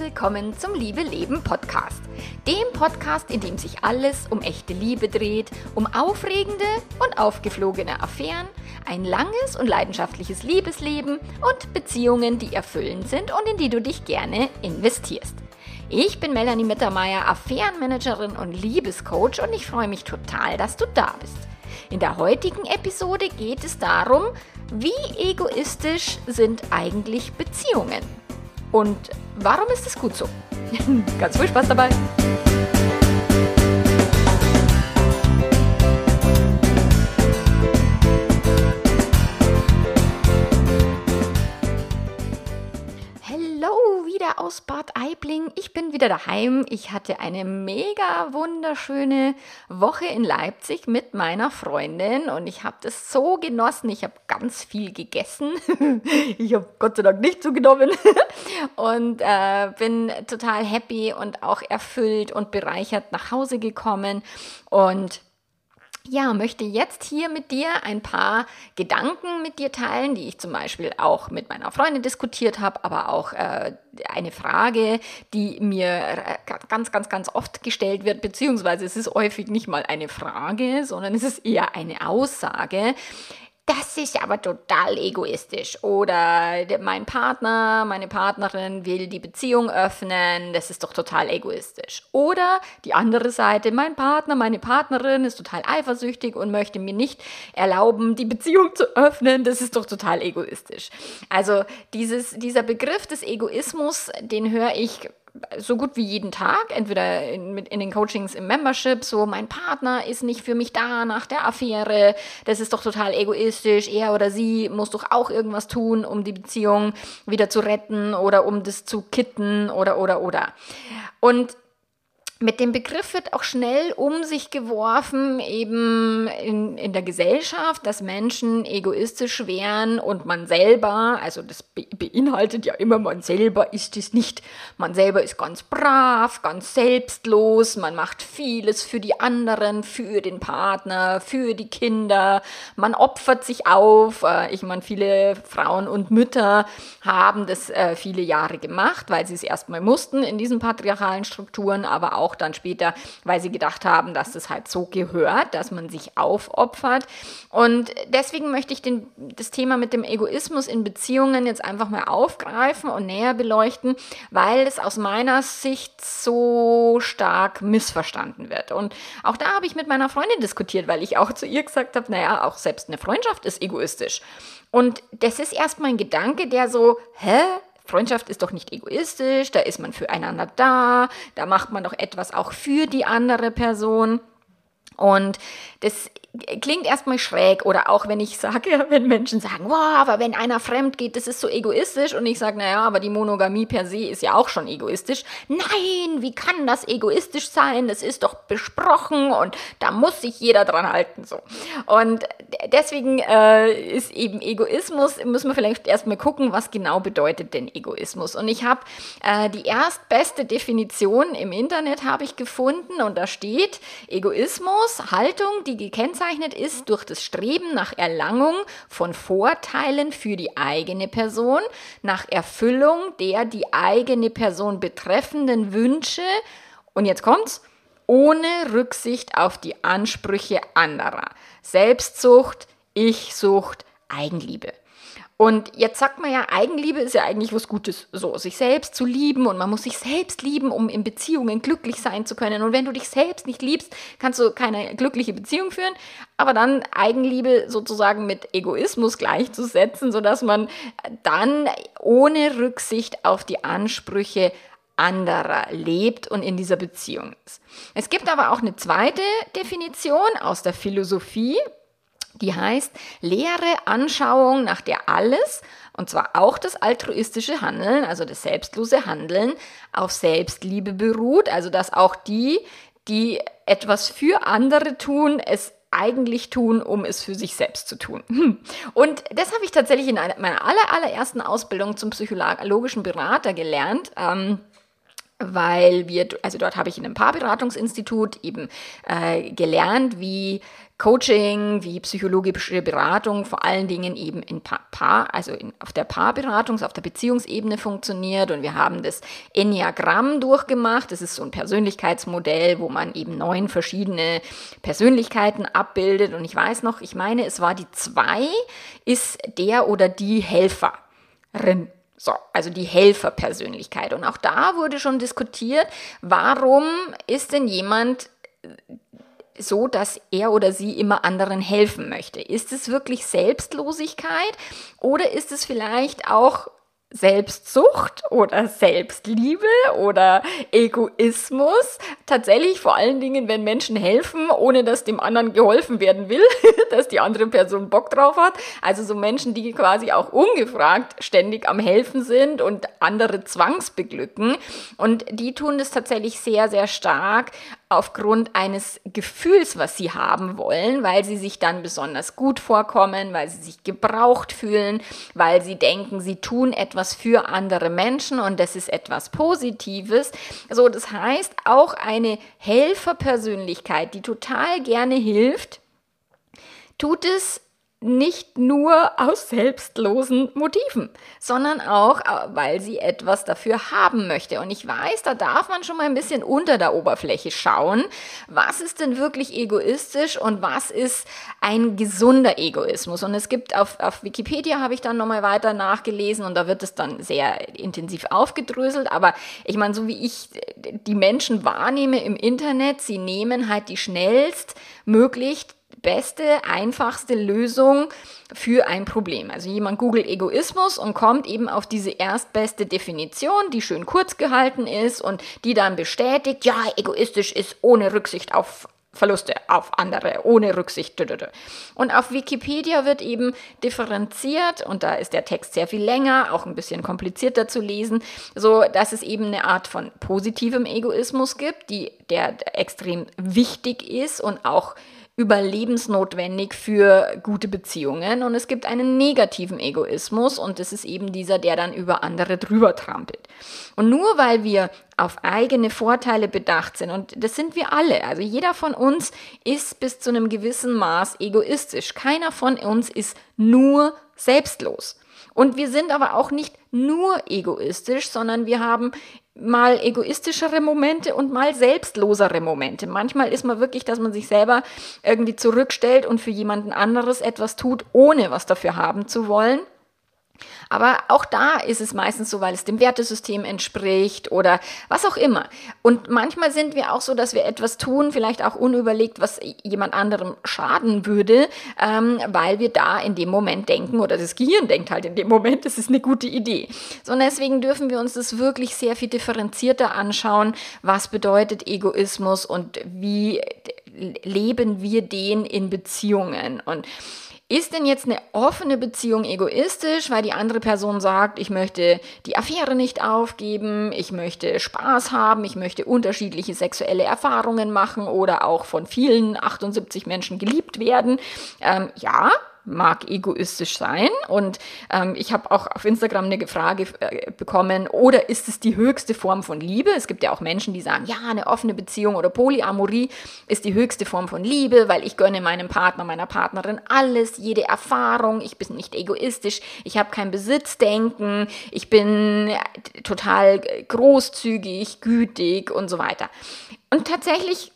willkommen zum Liebe Leben Podcast. Dem Podcast, in dem sich alles um echte Liebe dreht, um aufregende und aufgeflogene Affären, ein langes und leidenschaftliches Liebesleben und Beziehungen, die erfüllend sind und in die du dich gerne investierst. Ich bin Melanie Mittermeier, Affärenmanagerin und Liebescoach und ich freue mich total, dass du da bist. In der heutigen Episode geht es darum, wie egoistisch sind eigentlich Beziehungen? Und warum ist es gut so? Ganz viel Spaß dabei! Aus Bad Aibling. Ich bin wieder daheim. Ich hatte eine mega wunderschöne Woche in Leipzig mit meiner Freundin und ich habe das so genossen. Ich habe ganz viel gegessen. ich habe Gott sei Dank nicht zugenommen und äh, bin total happy und auch erfüllt und bereichert nach Hause gekommen und ja, möchte jetzt hier mit dir ein paar Gedanken mit dir teilen, die ich zum Beispiel auch mit meiner Freundin diskutiert habe, aber auch äh, eine Frage, die mir äh, ganz, ganz, ganz oft gestellt wird, beziehungsweise es ist häufig nicht mal eine Frage, sondern es ist eher eine Aussage das ist aber total egoistisch. Oder mein Partner, meine Partnerin will die Beziehung öffnen, das ist doch total egoistisch. Oder die andere Seite, mein Partner, meine Partnerin ist total eifersüchtig und möchte mir nicht erlauben, die Beziehung zu öffnen, das ist doch total egoistisch. Also dieses, dieser Begriff des Egoismus, den höre ich so gut wie jeden Tag, entweder in, in, den Coachings im Membership, so mein Partner ist nicht für mich da nach der Affäre, das ist doch total egoistisch, er oder sie muss doch auch irgendwas tun, um die Beziehung wieder zu retten oder um das zu kitten oder oder oder. Und mit dem Begriff wird auch schnell um sich geworfen, eben in, in der Gesellschaft, dass Menschen egoistisch wären und man selber, also das beinhaltet ja immer, man selber ist es nicht. Man selber ist ganz brav, ganz selbstlos, man macht vieles für die anderen, für den Partner, für die Kinder, man opfert sich auf. Äh, ich meine, viele Frauen und Mütter haben das äh, viele Jahre gemacht, weil sie es erstmal mussten in diesen patriarchalen Strukturen, aber auch auch dann später, weil sie gedacht haben, dass das halt so gehört, dass man sich aufopfert. Und deswegen möchte ich den, das Thema mit dem Egoismus in Beziehungen jetzt einfach mal aufgreifen und näher beleuchten, weil es aus meiner Sicht so stark missverstanden wird. Und auch da habe ich mit meiner Freundin diskutiert, weil ich auch zu ihr gesagt habe, naja, auch selbst eine Freundschaft ist egoistisch. Und das ist erstmal ein Gedanke, der so, hä? Freundschaft ist doch nicht egoistisch, da ist man füreinander da, da macht man doch etwas auch für die andere Person. Und das klingt erstmal schräg oder auch wenn ich sage, wenn Menschen sagen, wow, aber wenn einer fremd geht, das ist so egoistisch und ich sage, naja, aber die Monogamie per se ist ja auch schon egoistisch. Nein, wie kann das egoistisch sein? Das ist doch besprochen und da muss sich jeder dran halten so. Und deswegen äh, ist eben Egoismus, müssen wir vielleicht erstmal gucken, was genau bedeutet denn Egoismus. Und ich habe äh, die erstbeste Definition im Internet habe ich gefunden und da steht Egoismus, Haltung, die gekennzeichnet gekennzeichnet ist durch das Streben nach Erlangung von Vorteilen für die eigene Person, nach Erfüllung der die eigene Person betreffenden Wünsche und jetzt kommt's, ohne Rücksicht auf die Ansprüche anderer. Selbstsucht, Ich-Sucht, Eigenliebe. Und jetzt sagt man ja, Eigenliebe ist ja eigentlich was Gutes, so sich selbst zu lieben und man muss sich selbst lieben, um in Beziehungen glücklich sein zu können. Und wenn du dich selbst nicht liebst, kannst du keine glückliche Beziehung führen. Aber dann Eigenliebe sozusagen mit Egoismus gleichzusetzen, sodass man dann ohne Rücksicht auf die Ansprüche anderer lebt und in dieser Beziehung ist. Es gibt aber auch eine zweite Definition aus der Philosophie, die heißt leere Anschauung, nach der alles, und zwar auch das altruistische Handeln, also das selbstlose Handeln, auf Selbstliebe beruht, also dass auch die, die etwas für andere tun, es eigentlich tun, um es für sich selbst zu tun. Hm. Und das habe ich tatsächlich in meiner aller, allerersten Ausbildung zum psychologischen Berater gelernt. Ähm, weil wir, also dort habe ich in einem Paarberatungsinstitut eben äh, gelernt, wie Coaching, wie psychologische Beratung vor allen Dingen eben in Paar, also in, auf der Paarberatungs-, auf der Beziehungsebene funktioniert. Und wir haben das Enneagramm durchgemacht. Das ist so ein Persönlichkeitsmodell, wo man eben neun verschiedene Persönlichkeiten abbildet. Und ich weiß noch, ich meine, es war die zwei, ist der oder die Helferin. So, also die Helferpersönlichkeit. Und auch da wurde schon diskutiert, warum ist denn jemand so, dass er oder sie immer anderen helfen möchte? Ist es wirklich Selbstlosigkeit oder ist es vielleicht auch Selbstsucht oder Selbstliebe oder Egoismus. Tatsächlich vor allen Dingen, wenn Menschen helfen, ohne dass dem anderen geholfen werden will, dass die andere Person Bock drauf hat. Also so Menschen, die quasi auch ungefragt ständig am Helfen sind und andere zwangsbeglücken. Und die tun das tatsächlich sehr, sehr stark aufgrund eines Gefühls, was sie haben wollen, weil sie sich dann besonders gut vorkommen, weil sie sich gebraucht fühlen, weil sie denken, sie tun etwas für andere Menschen und das ist etwas Positives. So, das heißt, auch eine Helferpersönlichkeit, die total gerne hilft, tut es nicht nur aus selbstlosen Motiven, sondern auch, äh, weil sie etwas dafür haben möchte. Und ich weiß, da darf man schon mal ein bisschen unter der Oberfläche schauen. Was ist denn wirklich egoistisch und was ist ein gesunder Egoismus? Und es gibt auf, auf Wikipedia, habe ich dann nochmal weiter nachgelesen und da wird es dann sehr intensiv aufgedröselt. Aber ich meine, so wie ich die Menschen wahrnehme im Internet, sie nehmen halt die schnellst möglichst beste, einfachste Lösung für ein Problem. Also jemand googelt Egoismus und kommt eben auf diese erstbeste Definition, die schön kurz gehalten ist und die dann bestätigt, ja, egoistisch ist ohne Rücksicht auf Verluste auf andere, ohne Rücksicht. Und auf Wikipedia wird eben differenziert, und da ist der Text sehr viel länger, auch ein bisschen komplizierter zu lesen, so dass es eben eine Art von positivem Egoismus gibt, die, der extrem wichtig ist und auch überlebensnotwendig für gute Beziehungen und es gibt einen negativen Egoismus und das ist eben dieser, der dann über andere drüber trampelt. Und nur weil wir auf eigene Vorteile bedacht sind und das sind wir alle, also jeder von uns ist bis zu einem gewissen Maß egoistisch. Keiner von uns ist nur selbstlos. Und wir sind aber auch nicht nur egoistisch, sondern wir haben mal egoistischere Momente und mal selbstlosere Momente. Manchmal ist man wirklich, dass man sich selber irgendwie zurückstellt und für jemanden anderes etwas tut, ohne was dafür haben zu wollen. Aber auch da ist es meistens so, weil es dem Wertesystem entspricht oder was auch immer. Und manchmal sind wir auch so, dass wir etwas tun, vielleicht auch unüberlegt, was jemand anderem schaden würde, ähm, weil wir da in dem Moment denken oder das Gehirn denkt halt in dem Moment, das ist eine gute Idee. So, und deswegen dürfen wir uns das wirklich sehr viel differenzierter anschauen, was bedeutet Egoismus und wie leben wir den in Beziehungen. Und ist denn jetzt eine offene Beziehung egoistisch, weil die andere Person sagt, ich möchte die Affäre nicht aufgeben, ich möchte Spaß haben, ich möchte unterschiedliche sexuelle Erfahrungen machen oder auch von vielen 78 Menschen geliebt werden? Ähm, ja, mag egoistisch sein. Und ähm, ich habe auch auf Instagram eine Frage äh, bekommen, oder ist es die höchste Form von Liebe? Es gibt ja auch Menschen, die sagen, ja, eine offene Beziehung oder Polyamorie ist die höchste Form von Liebe, weil ich gönne meinem Partner, meiner Partnerin alles, jede Erfahrung, ich bin nicht egoistisch, ich habe kein Besitzdenken, ich bin total großzügig, gütig und so weiter. Und tatsächlich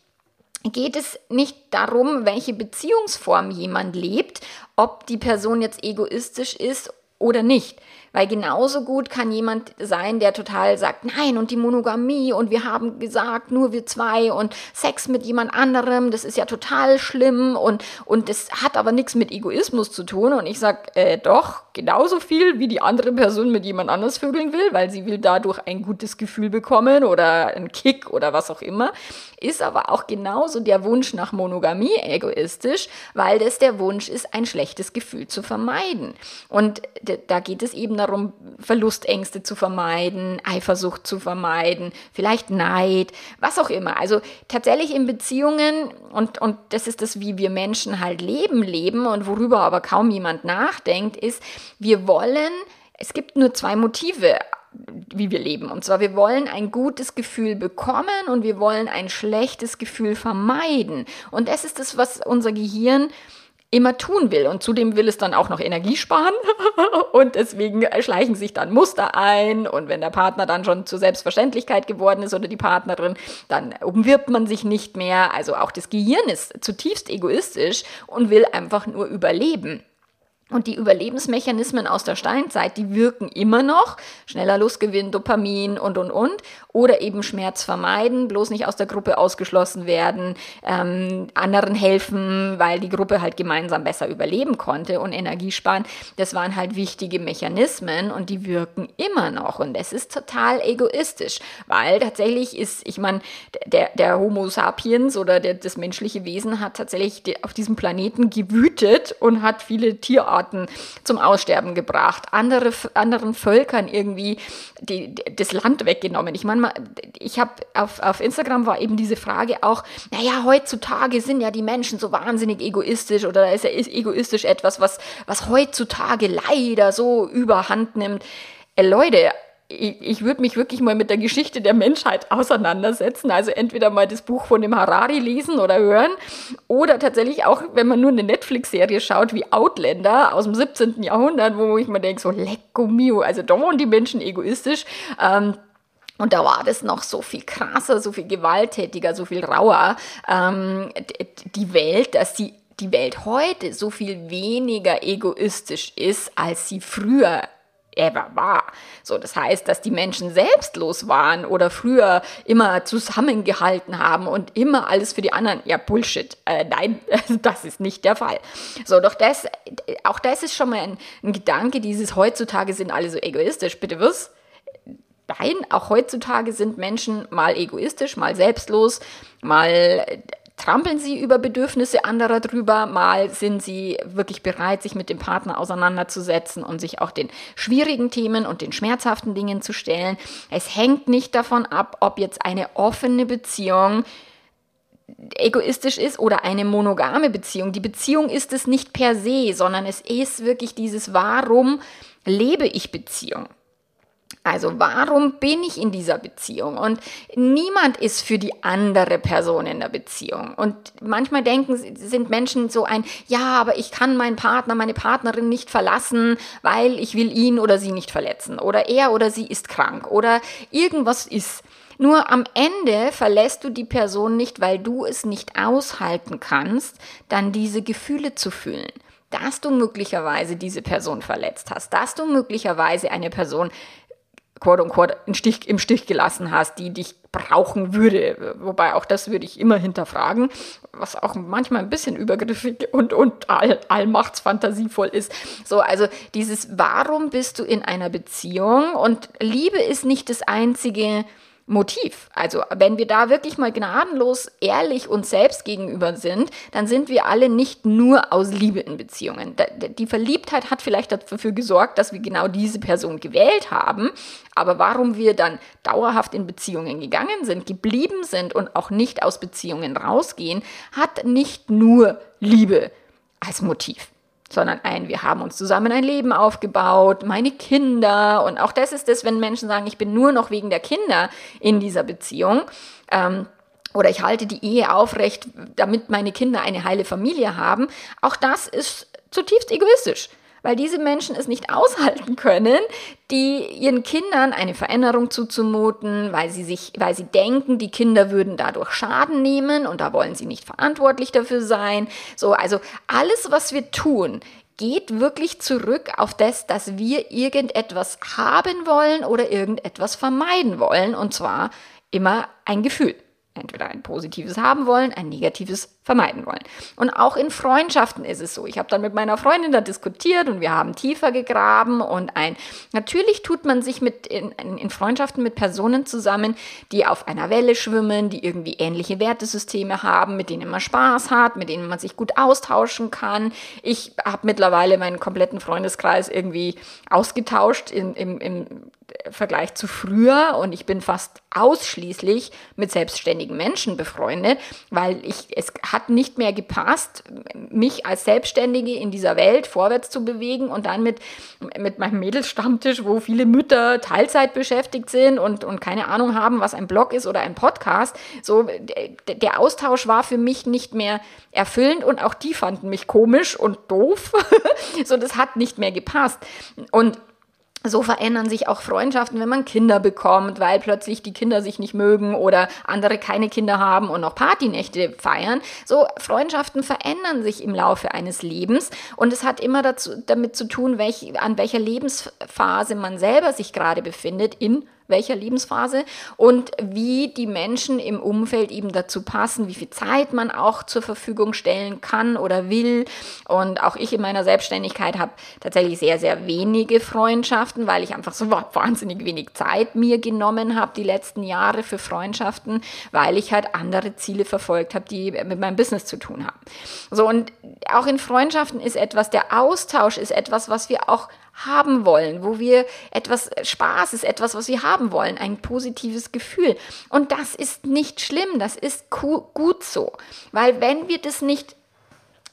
geht es nicht darum, welche Beziehungsform jemand lebt, ob die Person jetzt egoistisch ist oder nicht. Weil genauso gut kann jemand sein, der total sagt, nein, und die Monogamie und wir haben gesagt, nur wir zwei und Sex mit jemand anderem, das ist ja total schlimm und, und das hat aber nichts mit Egoismus zu tun. Und ich sag, äh, doch, genauso viel, wie die andere Person mit jemand anders vögeln will, weil sie will dadurch ein gutes Gefühl bekommen oder einen Kick oder was auch immer. Ist aber auch genauso der Wunsch nach Monogamie egoistisch, weil das der Wunsch ist, ein schlechtes Gefühl zu vermeiden. Und da geht es eben darum, Verlustängste zu vermeiden, Eifersucht zu vermeiden, vielleicht Neid, was auch immer. Also tatsächlich in Beziehungen, und, und das ist das, wie wir Menschen halt leben, leben und worüber aber kaum jemand nachdenkt, ist, wir wollen, es gibt nur zwei Motive wie wir leben. Und zwar, wir wollen ein gutes Gefühl bekommen und wir wollen ein schlechtes Gefühl vermeiden. Und das ist das, was unser Gehirn immer tun will. Und zudem will es dann auch noch Energie sparen. und deswegen schleichen sich dann Muster ein. Und wenn der Partner dann schon zur Selbstverständlichkeit geworden ist oder die Partnerin, dann umwirbt man sich nicht mehr. Also auch das Gehirn ist zutiefst egoistisch und will einfach nur überleben. Und die Überlebensmechanismen aus der Steinzeit, die wirken immer noch. Schneller Lustgewinn, Dopamin und, und, und. Oder eben Schmerz vermeiden, bloß nicht aus der Gruppe ausgeschlossen werden, ähm, anderen helfen, weil die Gruppe halt gemeinsam besser überleben konnte und Energie sparen. Das waren halt wichtige Mechanismen und die wirken immer noch. Und es ist total egoistisch, weil tatsächlich ist, ich meine, der, der Homo sapiens oder der, das menschliche Wesen hat tatsächlich auf diesem Planeten gewütet und hat viele Tierarten Arten zum Aussterben gebracht, andere, anderen Völkern irgendwie die, das Land weggenommen. Ich meine, ich habe auf, auf Instagram war eben diese Frage auch, naja, heutzutage sind ja die Menschen so wahnsinnig egoistisch oder ist ja egoistisch etwas, was, was heutzutage leider so überhand nimmt. Äh, Leute, ich, ich würde mich wirklich mal mit der Geschichte der Menschheit auseinandersetzen. Also entweder mal das Buch von dem Harari lesen oder hören oder tatsächlich auch, wenn man nur eine Netflix-Serie schaut wie Outlander aus dem 17. Jahrhundert, wo ich mir denke, so lecko mio, also da waren die Menschen egoistisch. Ähm, und da war das noch so viel krasser, so viel gewalttätiger, so viel rauer, ähm, die Welt, dass die die Welt heute so viel weniger egoistisch ist, als sie früher ever war. So, das heißt, dass die Menschen selbstlos waren oder früher immer zusammengehalten haben und immer alles für die anderen. Ja, Bullshit. Äh, nein, das ist nicht der Fall. So, doch das, auch das ist schon mal ein, ein Gedanke, dieses heutzutage sind alle so egoistisch. Bitte was? Nein, auch heutzutage sind Menschen mal egoistisch, mal selbstlos, mal trampeln sie über Bedürfnisse anderer drüber, mal sind sie wirklich bereit, sich mit dem Partner auseinanderzusetzen und sich auch den schwierigen Themen und den schmerzhaften Dingen zu stellen. Es hängt nicht davon ab, ob jetzt eine offene Beziehung egoistisch ist oder eine monogame Beziehung. Die Beziehung ist es nicht per se, sondern es ist wirklich dieses Warum lebe ich Beziehung? Also warum bin ich in dieser Beziehung? Und niemand ist für die andere Person in der Beziehung. Und manchmal denken, sind Menschen so ein, ja, aber ich kann meinen Partner, meine Partnerin nicht verlassen, weil ich will ihn oder sie nicht verletzen. Oder er oder sie ist krank. Oder irgendwas ist. Nur am Ende verlässt du die Person nicht, weil du es nicht aushalten kannst, dann diese Gefühle zu fühlen dass du möglicherweise diese Person verletzt hast, dass du möglicherweise eine Person quote unquote im Stich, im Stich gelassen hast, die dich brauchen würde. Wobei auch das würde ich immer hinterfragen, was auch manchmal ein bisschen übergriffig und, und all, allmachtsfantasievoll ist. So, also dieses, warum bist du in einer Beziehung? Und Liebe ist nicht das einzige, Motiv. Also wenn wir da wirklich mal gnadenlos ehrlich uns selbst gegenüber sind, dann sind wir alle nicht nur aus Liebe in Beziehungen. Die Verliebtheit hat vielleicht dafür gesorgt, dass wir genau diese Person gewählt haben, aber warum wir dann dauerhaft in Beziehungen gegangen sind, geblieben sind und auch nicht aus Beziehungen rausgehen, hat nicht nur Liebe als Motiv sondern ein, wir haben uns zusammen ein Leben aufgebaut, meine Kinder. Und auch das ist es, wenn Menschen sagen, ich bin nur noch wegen der Kinder in dieser Beziehung. Ähm, oder ich halte die Ehe aufrecht, damit meine Kinder eine heile Familie haben. Auch das ist zutiefst egoistisch weil diese Menschen es nicht aushalten können, die ihren Kindern eine Veränderung zuzumuten, weil sie sich, weil sie denken, die Kinder würden dadurch Schaden nehmen und da wollen sie nicht verantwortlich dafür sein. So, also alles, was wir tun, geht wirklich zurück auf das, dass wir irgendetwas haben wollen oder irgendetwas vermeiden wollen und zwar immer ein Gefühl entweder ein positives haben wollen, ein negatives vermeiden wollen. Und auch in Freundschaften ist es so. Ich habe dann mit meiner Freundin da diskutiert und wir haben tiefer gegraben und ein natürlich tut man sich mit in, in Freundschaften mit Personen zusammen, die auf einer Welle schwimmen, die irgendwie ähnliche Wertesysteme haben, mit denen man Spaß hat, mit denen man sich gut austauschen kann. Ich habe mittlerweile meinen kompletten Freundeskreis irgendwie ausgetauscht in, im, im Vergleich zu früher und ich bin fast ausschließlich mit selbstständigen Menschen befreundet, weil ich es hat nicht mehr gepasst, mich als Selbstständige in dieser Welt vorwärts zu bewegen und dann mit, mit meinem Mädelsstammtisch, wo viele Mütter Teilzeit beschäftigt sind und, und keine Ahnung haben, was ein Blog ist oder ein Podcast. So, der Austausch war für mich nicht mehr erfüllend und auch die fanden mich komisch und doof. so, das hat nicht mehr gepasst. Und so verändern sich auch Freundschaften, wenn man Kinder bekommt, weil plötzlich die Kinder sich nicht mögen oder andere keine Kinder haben und noch Partynächte feiern. So Freundschaften verändern sich im Laufe eines Lebens und es hat immer dazu, damit zu tun, welch, an welcher Lebensphase man selber sich gerade befindet in welcher Lebensphase und wie die Menschen im Umfeld eben dazu passen, wie viel Zeit man auch zur Verfügung stellen kann oder will. Und auch ich in meiner Selbstständigkeit habe tatsächlich sehr, sehr wenige Freundschaften, weil ich einfach so wahnsinnig wenig Zeit mir genommen habe die letzten Jahre für Freundschaften, weil ich halt andere Ziele verfolgt habe, die mit meinem Business zu tun haben. So und auch in Freundschaften ist etwas, der Austausch ist etwas, was wir auch haben wollen, wo wir etwas Spaß ist, etwas, was wir haben wollen, ein positives Gefühl. Und das ist nicht schlimm, das ist gut so, weil wenn wir das nicht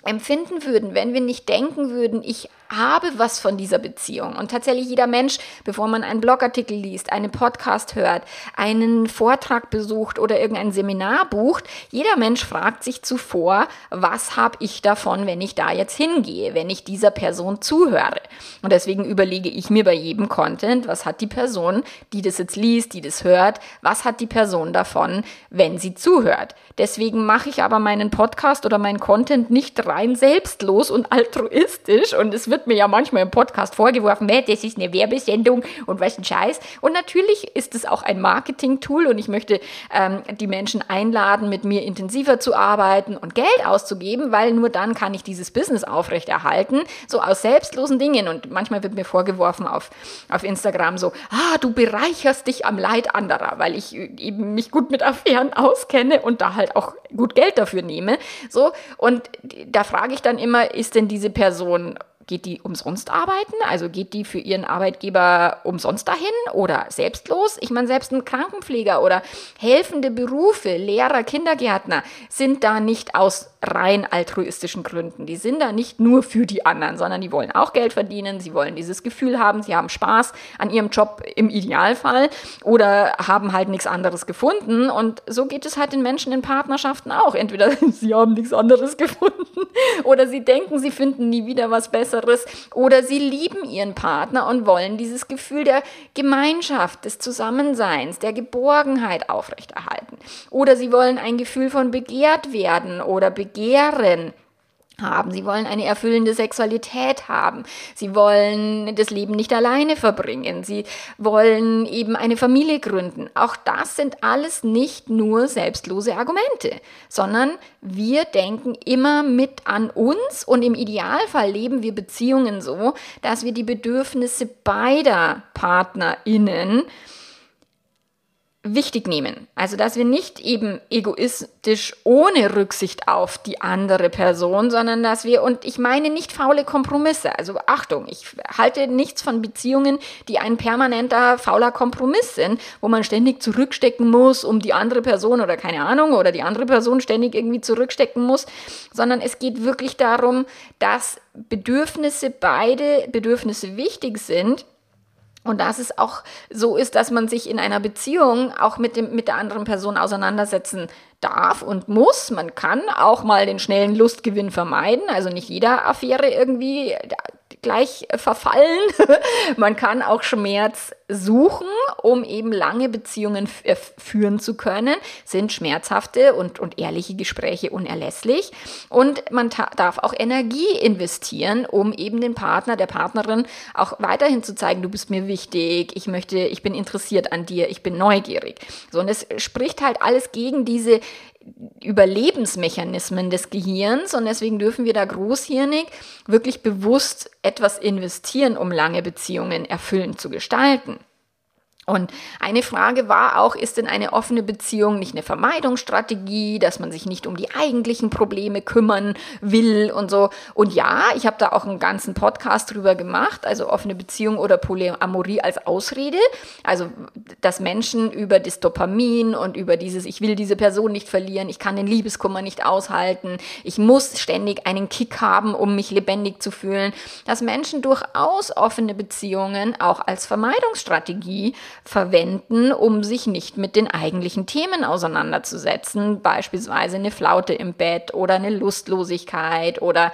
empfinden würden, wenn wir nicht denken würden, ich habe was von dieser Beziehung. Und tatsächlich jeder Mensch, bevor man einen Blogartikel liest, einen Podcast hört, einen Vortrag besucht oder irgendein Seminar bucht, jeder Mensch fragt sich zuvor, was habe ich davon, wenn ich da jetzt hingehe, wenn ich dieser Person zuhöre. Und deswegen überlege ich mir bei jedem Content, was hat die Person, die das jetzt liest, die das hört, was hat die Person davon, wenn sie zuhört. Deswegen mache ich aber meinen Podcast oder meinen Content nicht rein selbstlos und altruistisch und es wird wird mir ja manchmal im Podcast vorgeworfen, das ist eine Werbesendung und was ein Scheiß. Und natürlich ist es auch ein Marketing-Tool und ich möchte ähm, die Menschen einladen, mit mir intensiver zu arbeiten und Geld auszugeben, weil nur dann kann ich dieses Business aufrechterhalten, so aus selbstlosen Dingen. Und manchmal wird mir vorgeworfen auf, auf Instagram so, ah, du bereicherst dich am Leid anderer, weil ich eben mich gut mit Affären auskenne und da halt auch gut Geld dafür nehme. So, und da frage ich dann immer, ist denn diese Person Geht die umsonst arbeiten? Also geht die für ihren Arbeitgeber umsonst dahin oder selbstlos? Ich meine, selbst ein Krankenpfleger oder helfende Berufe, Lehrer, Kindergärtner sind da nicht aus rein altruistischen Gründen. Die sind da nicht nur für die anderen, sondern die wollen auch Geld verdienen, sie wollen dieses Gefühl haben, sie haben Spaß an ihrem Job im Idealfall oder haben halt nichts anderes gefunden. Und so geht es halt den Menschen in Partnerschaften auch. Entweder sie haben nichts anderes gefunden oder sie denken, sie finden nie wieder was Besseres oder sie lieben ihren Partner und wollen dieses Gefühl der Gemeinschaft, des Zusammenseins, der Geborgenheit aufrechterhalten. Oder sie wollen ein Gefühl von begehrt werden oder begehrt Begehren haben. Sie wollen eine erfüllende Sexualität haben. Sie wollen das Leben nicht alleine verbringen. Sie wollen eben eine Familie gründen. Auch das sind alles nicht nur selbstlose Argumente, sondern wir denken immer mit an uns und im Idealfall leben wir Beziehungen so, dass wir die Bedürfnisse beider PartnerInnen wichtig nehmen. Also, dass wir nicht eben egoistisch ohne Rücksicht auf die andere Person, sondern dass wir, und ich meine nicht faule Kompromisse. Also Achtung, ich halte nichts von Beziehungen, die ein permanenter fauler Kompromiss sind, wo man ständig zurückstecken muss, um die andere Person oder keine Ahnung, oder die andere Person ständig irgendwie zurückstecken muss, sondern es geht wirklich darum, dass Bedürfnisse, beide Bedürfnisse wichtig sind und dass es auch so ist, dass man sich in einer Beziehung auch mit, dem, mit der anderen Person auseinandersetzen darf und muss. Man kann auch mal den schnellen Lustgewinn vermeiden. Also nicht jeder Affäre irgendwie gleich verfallen. Man kann auch Schmerz suchen, um eben lange Beziehungen äh, führen zu können. Sind schmerzhafte und, und ehrliche Gespräche unerlässlich. Und man darf auch Energie investieren, um eben den Partner, der Partnerin auch weiterhin zu zeigen, du bist mir wichtig, ich möchte, ich bin interessiert an dir, ich bin neugierig. So, und es spricht halt alles gegen diese Überlebensmechanismen des Gehirns und deswegen dürfen wir da großhirnig wirklich bewusst etwas investieren, um lange Beziehungen erfüllend zu gestalten. Und eine Frage war auch, ist denn eine offene Beziehung nicht eine Vermeidungsstrategie, dass man sich nicht um die eigentlichen Probleme kümmern will und so? Und ja, ich habe da auch einen ganzen Podcast drüber gemacht, also offene Beziehung oder Polyamorie als Ausrede. Also, dass Menschen über das Dopamin und über dieses, ich will diese Person nicht verlieren, ich kann den Liebeskummer nicht aushalten, ich muss ständig einen Kick haben, um mich lebendig zu fühlen, dass Menschen durchaus offene Beziehungen auch als Vermeidungsstrategie verwenden, um sich nicht mit den eigentlichen Themen auseinanderzusetzen, beispielsweise eine Flaute im Bett oder eine Lustlosigkeit oder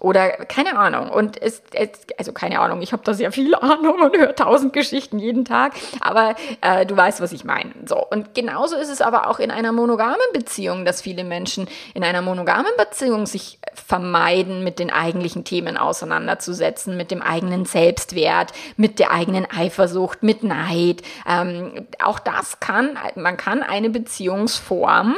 oder keine Ahnung. Und es, es also keine Ahnung, ich habe da sehr viel Ahnung und höre tausend Geschichten jeden Tag, aber äh, du weißt, was ich meine. So und genauso ist es aber auch in einer monogamen Beziehung, dass viele Menschen in einer monogamen Beziehung sich vermeiden, mit den eigentlichen Themen auseinanderzusetzen, mit dem eigenen Selbstwert, mit der eigenen Eifersucht, mit Neid, ähm, auch das kann, man kann eine Beziehungsform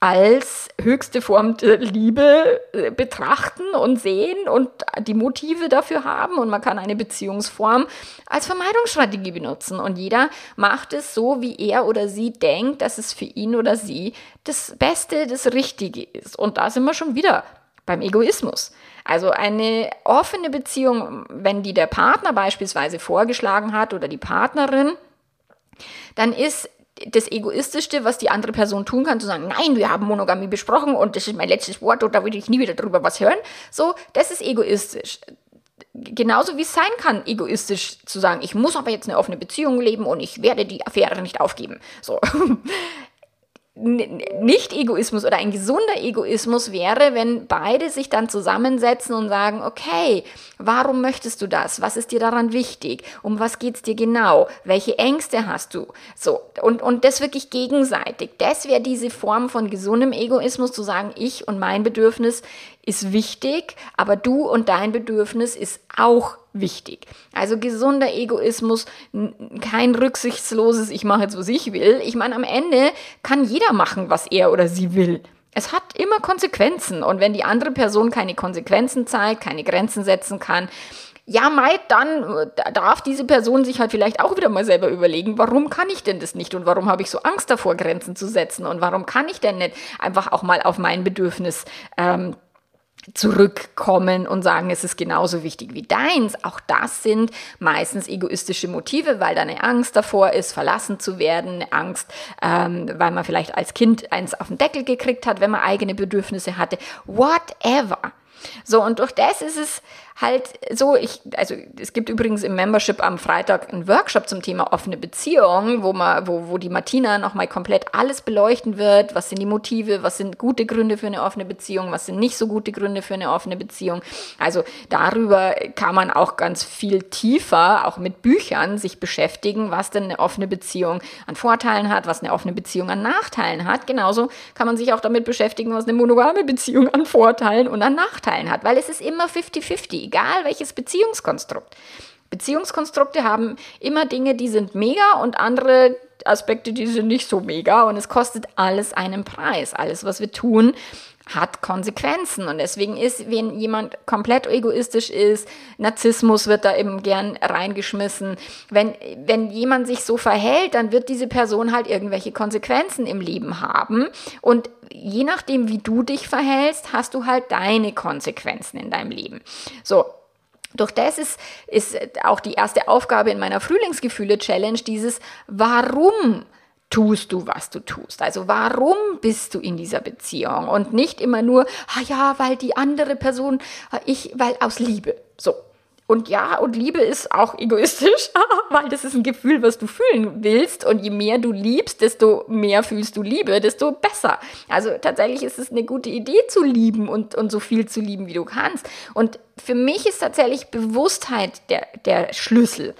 als höchste Form der Liebe äh, betrachten und sehen und die Motive dafür haben. Und man kann eine Beziehungsform als Vermeidungsstrategie benutzen. Und jeder macht es so, wie er oder sie denkt, dass es für ihn oder sie das Beste, das Richtige ist. Und da sind wir schon wieder beim Egoismus. Also eine offene Beziehung, wenn die der Partner beispielsweise vorgeschlagen hat oder die Partnerin, dann ist das Egoistischste, was die andere Person tun kann, zu sagen, nein, wir haben Monogamie besprochen und das ist mein letztes Wort und da will ich nie wieder drüber was hören. So, das ist egoistisch. Genauso wie es sein kann, egoistisch zu sagen, ich muss aber jetzt eine offene Beziehung leben und ich werde die Affäre nicht aufgeben. So. Nicht-Egoismus oder ein gesunder Egoismus wäre, wenn beide sich dann zusammensetzen und sagen, okay, warum möchtest du das? Was ist dir daran wichtig? Um was geht's dir genau? Welche Ängste hast du? So, und, und das wirklich gegenseitig. Das wäre diese Form von gesundem Egoismus, zu sagen, ich und mein Bedürfnis ist wichtig, aber du und dein Bedürfnis ist auch wichtig. Also gesunder Egoismus, kein rücksichtsloses, ich mache jetzt, was ich will. Ich meine, am Ende kann jeder machen, was er oder sie will. Es hat immer Konsequenzen und wenn die andere Person keine Konsequenzen zeigt, keine Grenzen setzen kann, ja, Mai, dann äh, darf diese Person sich halt vielleicht auch wieder mal selber überlegen, warum kann ich denn das nicht und warum habe ich so Angst davor, Grenzen zu setzen und warum kann ich denn nicht einfach auch mal auf mein Bedürfnis ähm, zurückkommen und sagen, es ist genauso wichtig wie deins. Auch das sind meistens egoistische Motive, weil da eine Angst davor ist, verlassen zu werden, eine Angst, ähm, weil man vielleicht als Kind eins auf den Deckel gekriegt hat, wenn man eigene Bedürfnisse hatte. Whatever. So, und durch das ist es halt so, ich, also es gibt übrigens im Membership am Freitag einen Workshop zum Thema offene Beziehung, wo man, wo, wo die Martina nochmal komplett alles beleuchten wird. Was sind die Motive, was sind gute Gründe für eine offene Beziehung, was sind nicht so gute Gründe für eine offene Beziehung. Also darüber kann man auch ganz viel tiefer, auch mit Büchern, sich beschäftigen, was denn eine offene Beziehung an Vorteilen hat, was eine offene Beziehung an Nachteilen hat. Genauso kann man sich auch damit beschäftigen, was eine monogame Beziehung an Vorteilen und an Nachteilen hat, weil es ist immer 50-50 egal welches Beziehungskonstrukt. Beziehungskonstrukte haben immer Dinge, die sind mega und andere Aspekte, die sind nicht so mega und es kostet alles einen Preis. Alles, was wir tun, hat Konsequenzen. Und deswegen ist, wenn jemand komplett egoistisch ist, Narzissmus wird da eben gern reingeschmissen. Wenn, wenn jemand sich so verhält, dann wird diese Person halt irgendwelche Konsequenzen im Leben haben. Und je nachdem, wie du dich verhältst, hast du halt deine Konsequenzen in deinem Leben. So, durch das ist, ist auch die erste Aufgabe in meiner Frühlingsgefühle-Challenge dieses, warum tust du, was du tust? Also warum bist du in dieser Beziehung? Und nicht immer nur, ah ja, weil die andere Person, ich, weil aus Liebe. So. Und ja, und Liebe ist auch egoistisch, weil das ist ein Gefühl, was du fühlen willst. Und je mehr du liebst, desto mehr fühlst du Liebe, desto besser. Also tatsächlich ist es eine gute Idee zu lieben und, und so viel zu lieben, wie du kannst. Und für mich ist tatsächlich Bewusstheit der, der Schlüssel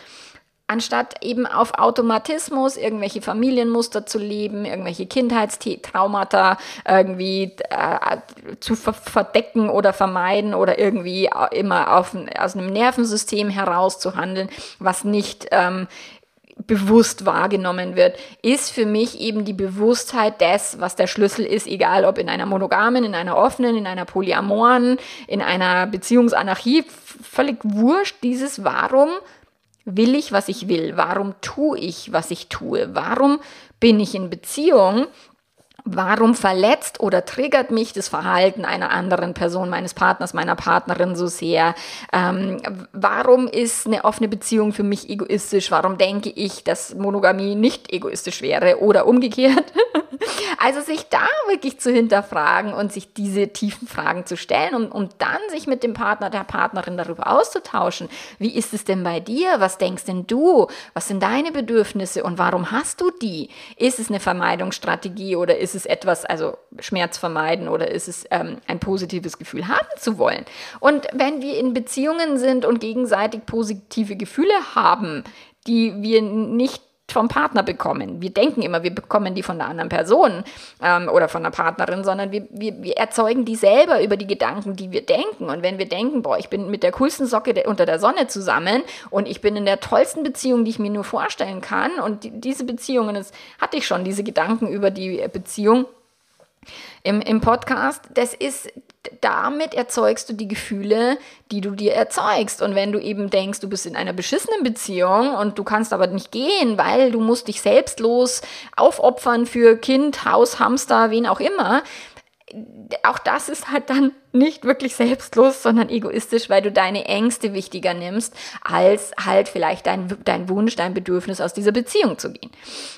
anstatt eben auf Automatismus irgendwelche Familienmuster zu leben, irgendwelche Kindheitstraumata irgendwie äh, zu ver verdecken oder vermeiden oder irgendwie immer auf, aus einem Nervensystem heraus zu handeln, was nicht ähm, bewusst wahrgenommen wird, ist für mich eben die Bewusstheit des, was der Schlüssel ist, egal ob in einer monogamen, in einer offenen, in einer polyamoren, in einer Beziehungsanarchie, völlig wurscht, dieses Warum will ich, was ich will? Warum tue ich, was ich tue? Warum bin ich in Beziehung? Warum verletzt oder triggert mich das Verhalten einer anderen Person, meines Partners, meiner Partnerin so sehr? Ähm, warum ist eine offene Beziehung für mich egoistisch? Warum denke ich, dass Monogamie nicht egoistisch wäre oder umgekehrt? also sich da wirklich zu hinterfragen und sich diese tiefen Fragen zu stellen und, und dann sich mit dem Partner, der Partnerin darüber auszutauschen. Wie ist es denn bei dir? Was denkst denn du? Was sind deine Bedürfnisse und warum hast du die? Ist es eine Vermeidungsstrategie oder ist es etwas, also Schmerz vermeiden oder ist es ähm, ein positives Gefühl haben zu wollen? Und wenn wir in Beziehungen sind und gegenseitig positive Gefühle haben, die wir nicht vom Partner bekommen. Wir denken immer, wir bekommen die von der anderen Person ähm, oder von der Partnerin, sondern wir, wir, wir erzeugen die selber über die Gedanken, die wir denken. Und wenn wir denken, boah, ich bin mit der coolsten Socke der, unter der Sonne zusammen und ich bin in der tollsten Beziehung, die ich mir nur vorstellen kann und die, diese Beziehungen, das hatte ich schon, diese Gedanken über die Beziehung, im, im Podcast, das ist, damit erzeugst du die Gefühle, die du dir erzeugst. Und wenn du eben denkst, du bist in einer beschissenen Beziehung und du kannst aber nicht gehen, weil du musst dich selbstlos aufopfern für Kind, Haus, Hamster, wen auch immer, auch das ist halt dann nicht wirklich selbstlos, sondern egoistisch, weil du deine Ängste wichtiger nimmst, als halt vielleicht dein, dein Wunsch, dein Bedürfnis aus dieser Beziehung zu gehen.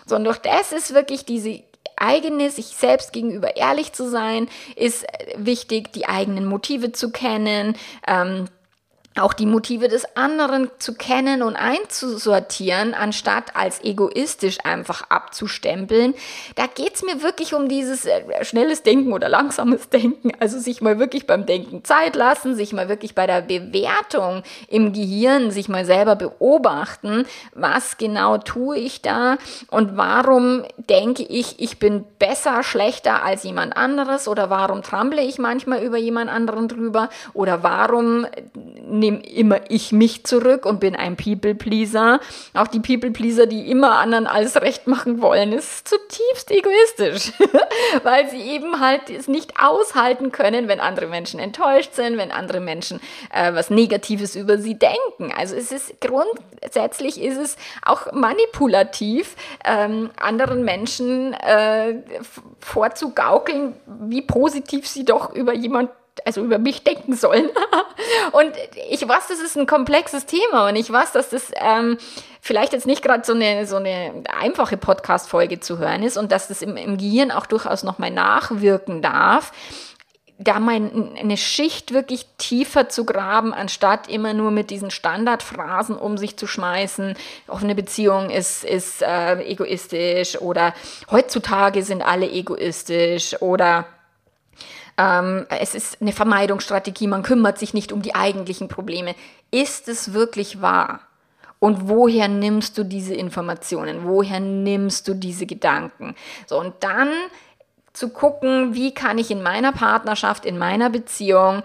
So, und durch das ist wirklich diese eigene, sich selbst gegenüber ehrlich zu sein, ist wichtig, die eigenen Motive zu kennen, ähm, auch die Motive des anderen zu kennen und einzusortieren, anstatt als egoistisch einfach abzustempeln. Da geht's mir wirklich um dieses äh, schnelles Denken oder langsames Denken. Also sich mal wirklich beim Denken Zeit lassen, sich mal wirklich bei der Bewertung im Gehirn, sich mal selber beobachten, was genau tue ich da und warum denke ich, ich bin besser, schlechter als jemand anderes oder warum trample ich manchmal über jemand anderen drüber oder warum nehme immer ich mich zurück und bin ein People-Pleaser. Auch die People-Pleaser, die immer anderen alles recht machen wollen, ist zutiefst egoistisch, weil sie eben halt es nicht aushalten können, wenn andere Menschen enttäuscht sind, wenn andere Menschen äh, was Negatives über sie denken. Also es ist grundsätzlich ist es auch manipulativ, ähm, anderen Menschen äh, vorzugaukeln, wie positiv sie doch über jemand also über mich denken sollen. und ich weiß, das ist ein komplexes Thema und ich weiß, dass das ähm, vielleicht jetzt nicht gerade so eine, so eine einfache Podcast-Folge zu hören ist und dass das im, im Gehirn auch durchaus nochmal nachwirken darf da mal eine Schicht wirklich tiefer zu graben, anstatt immer nur mit diesen Standardphrasen um sich zu schmeißen. Offene Beziehung ist, ist äh, egoistisch oder heutzutage sind alle egoistisch oder ähm, es ist eine Vermeidungsstrategie, man kümmert sich nicht um die eigentlichen Probleme. Ist es wirklich wahr? Und woher nimmst du diese Informationen? Woher nimmst du diese Gedanken? So, und dann zu gucken, wie kann ich in meiner Partnerschaft, in meiner Beziehung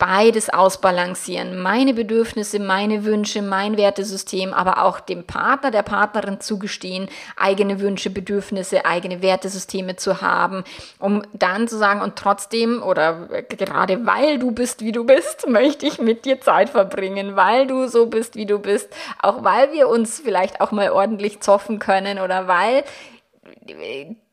beides ausbalancieren. Meine Bedürfnisse, meine Wünsche, mein Wertesystem, aber auch dem Partner, der Partnerin zugestehen, eigene Wünsche, Bedürfnisse, eigene Wertesysteme zu haben, um dann zu sagen, und trotzdem oder gerade weil du bist, wie du bist, möchte ich mit dir Zeit verbringen, weil du so bist, wie du bist, auch weil wir uns vielleicht auch mal ordentlich zoffen können oder weil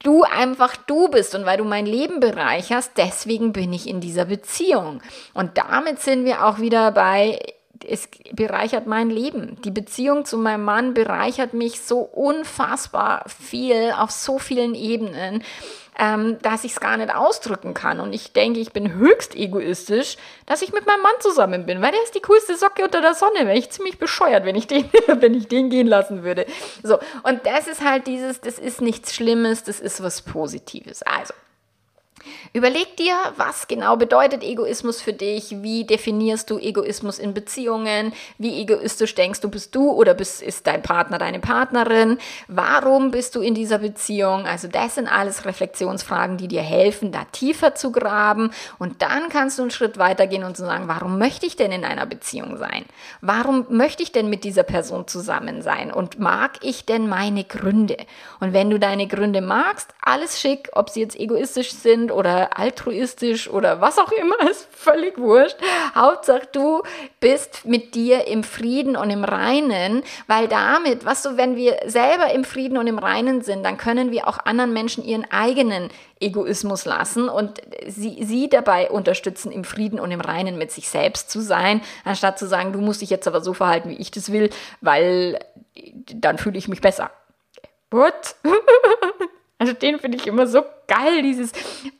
du einfach du bist und weil du mein Leben bereicherst, deswegen bin ich in dieser Beziehung. Und damit sind wir auch wieder bei, es bereichert mein Leben. Die Beziehung zu meinem Mann bereichert mich so unfassbar viel auf so vielen Ebenen ähm, dass ich es gar nicht ausdrücken kann. Und ich denke, ich bin höchst egoistisch, dass ich mit meinem Mann zusammen bin, weil der ist die coolste Socke unter der Sonne. Wäre ich ziemlich bescheuert, wenn ich den, wenn ich den gehen lassen würde. So. Und das ist halt dieses, das ist nichts Schlimmes, das ist was Positives. Also. Überleg dir, was genau bedeutet Egoismus für dich, wie definierst du Egoismus in Beziehungen, wie egoistisch denkst du, bist du oder bist, ist dein Partner deine Partnerin, warum bist du in dieser Beziehung, also das sind alles Reflexionsfragen, die dir helfen, da tiefer zu graben. Und dann kannst du einen Schritt weitergehen und zu sagen, warum möchte ich denn in einer Beziehung sein? Warum möchte ich denn mit dieser Person zusammen sein? Und mag ich denn meine Gründe? Und wenn du deine Gründe magst, alles schick, ob sie jetzt egoistisch sind oder altruistisch oder was auch immer, ist völlig wurscht. Hauptsache du bist mit dir im Frieden und im Reinen, weil damit, was du, wenn wir selber im Frieden und im Reinen sind, dann können wir auch anderen Menschen ihren eigenen Egoismus lassen und sie, sie dabei unterstützen, im Frieden und im Reinen mit sich selbst zu sein, anstatt zu sagen, du musst dich jetzt aber so verhalten, wie ich das will, weil dann fühle ich mich besser. What? Also den finde ich immer so geil, dieses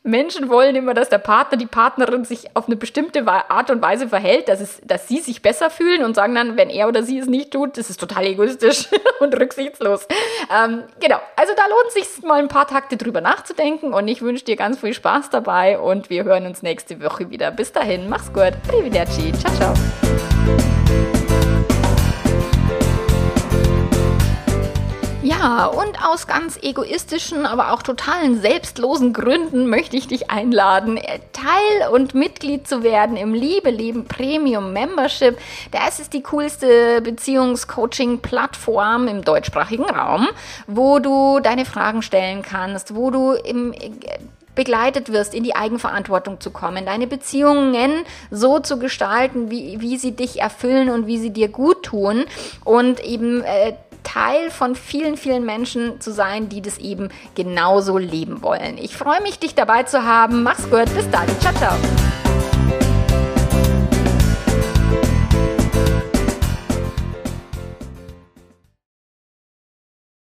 Menschen wollen immer, dass der Partner, die Partnerin sich auf eine bestimmte Art und Weise verhält, dass, es, dass sie sich besser fühlen und sagen dann, wenn er oder sie es nicht tut, das ist total egoistisch und rücksichtslos. Ähm, genau, also da lohnt es sich mal ein paar Takte drüber nachzudenken und ich wünsche dir ganz viel Spaß dabei und wir hören uns nächste Woche wieder. Bis dahin, mach's gut. Arrivederci. Ciao, ciao. Ja, und aus ganz egoistischen, aber auch totalen selbstlosen Gründen möchte ich dich einladen, äh, Teil und Mitglied zu werden im Liebe Leben Premium Membership. Das ist die coolste Beziehungscoaching-Plattform im deutschsprachigen Raum, wo du deine Fragen stellen kannst, wo du im äh, begleitet wirst, in die Eigenverantwortung zu kommen, deine Beziehungen so zu gestalten, wie, wie sie dich erfüllen und wie sie dir gut tun und eben äh, Teil von vielen, vielen Menschen zu sein, die das eben genauso leben wollen. Ich freue mich, dich dabei zu haben. Mach's gut. Bis dann. Ciao, ciao.